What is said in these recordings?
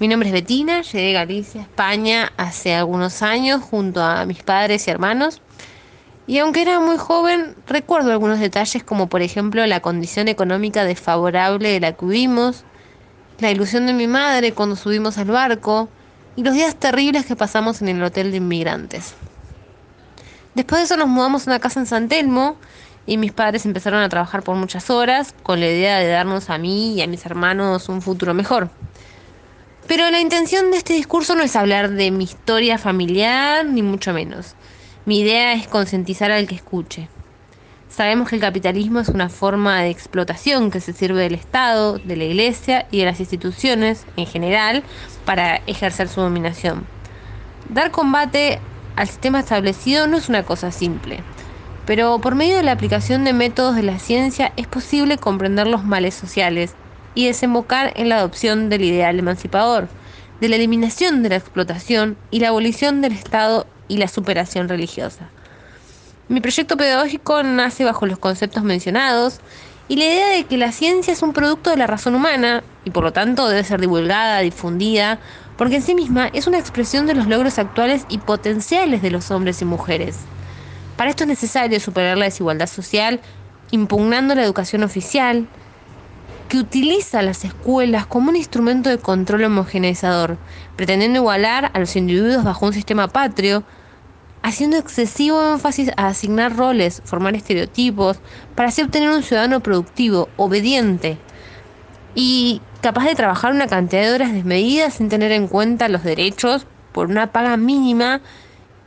Mi nombre es Betina, llegué de Galicia, España, hace algunos años junto a mis padres y hermanos. Y aunque era muy joven, recuerdo algunos detalles como por ejemplo la condición económica desfavorable de la que vivimos, la ilusión de mi madre cuando subimos al barco y los días terribles que pasamos en el hotel de inmigrantes. Después de eso nos mudamos a una casa en San Telmo y mis padres empezaron a trabajar por muchas horas con la idea de darnos a mí y a mis hermanos un futuro mejor. Pero la intención de este discurso no es hablar de mi historia familiar, ni mucho menos. Mi idea es concientizar al que escuche. Sabemos que el capitalismo es una forma de explotación que se sirve del Estado, de la Iglesia y de las instituciones en general para ejercer su dominación. Dar combate al sistema establecido no es una cosa simple, pero por medio de la aplicación de métodos de la ciencia es posible comprender los males sociales y desembocar en la adopción del ideal emancipador, de la eliminación de la explotación y la abolición del Estado y la superación religiosa. Mi proyecto pedagógico nace bajo los conceptos mencionados y la idea de que la ciencia es un producto de la razón humana y por lo tanto debe ser divulgada, difundida, porque en sí misma es una expresión de los logros actuales y potenciales de los hombres y mujeres. Para esto es necesario superar la desigualdad social, impugnando la educación oficial, que utiliza las escuelas como un instrumento de control homogeneizador, pretendiendo igualar a los individuos bajo un sistema patrio, haciendo excesivo énfasis a asignar roles, formar estereotipos, para así obtener un ciudadano productivo, obediente y capaz de trabajar una cantidad de horas desmedidas sin tener en cuenta los derechos por una paga mínima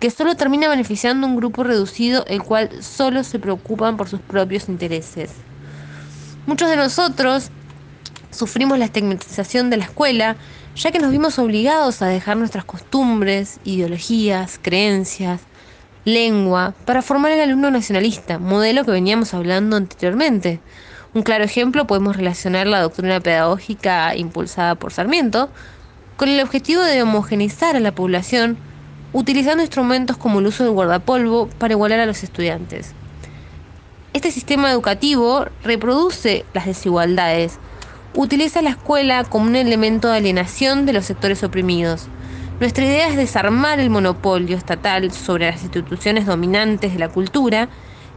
que solo termina beneficiando un grupo reducido el cual solo se preocupan por sus propios intereses. Muchos de nosotros sufrimos la estigmatización de la escuela ya que nos vimos obligados a dejar nuestras costumbres, ideologías, creencias, lengua, para formar el alumno nacionalista, modelo que veníamos hablando anteriormente. Un claro ejemplo podemos relacionar la doctrina pedagógica impulsada por Sarmiento con el objetivo de homogeneizar a la población utilizando instrumentos como el uso del guardapolvo para igualar a los estudiantes. Este sistema educativo reproduce las desigualdades, utiliza la escuela como un elemento de alienación de los sectores oprimidos. Nuestra idea es desarmar el monopolio estatal sobre las instituciones dominantes de la cultura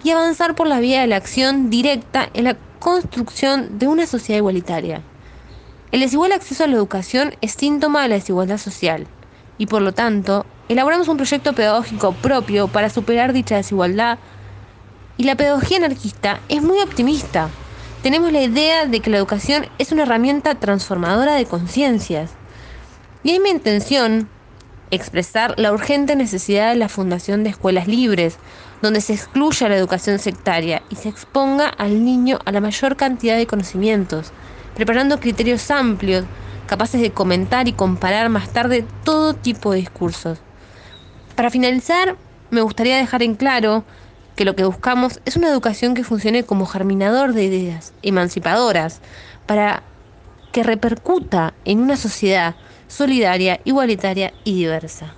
y avanzar por la vía de la acción directa en la construcción de una sociedad igualitaria. El desigual acceso a la educación es síntoma de la desigualdad social y por lo tanto elaboramos un proyecto pedagógico propio para superar dicha desigualdad y la pedagogía anarquista es muy optimista tenemos la idea de que la educación es una herramienta transformadora de conciencias. Y es mi intención expresar la urgente necesidad de la fundación de escuelas libres, donde se excluya la educación sectaria y se exponga al niño a la mayor cantidad de conocimientos, preparando criterios amplios, capaces de comentar y comparar más tarde todo tipo de discursos. Para finalizar, me gustaría dejar en claro que lo que buscamos es una educación que funcione como germinador de ideas emancipadoras para que repercuta en una sociedad solidaria, igualitaria y diversa.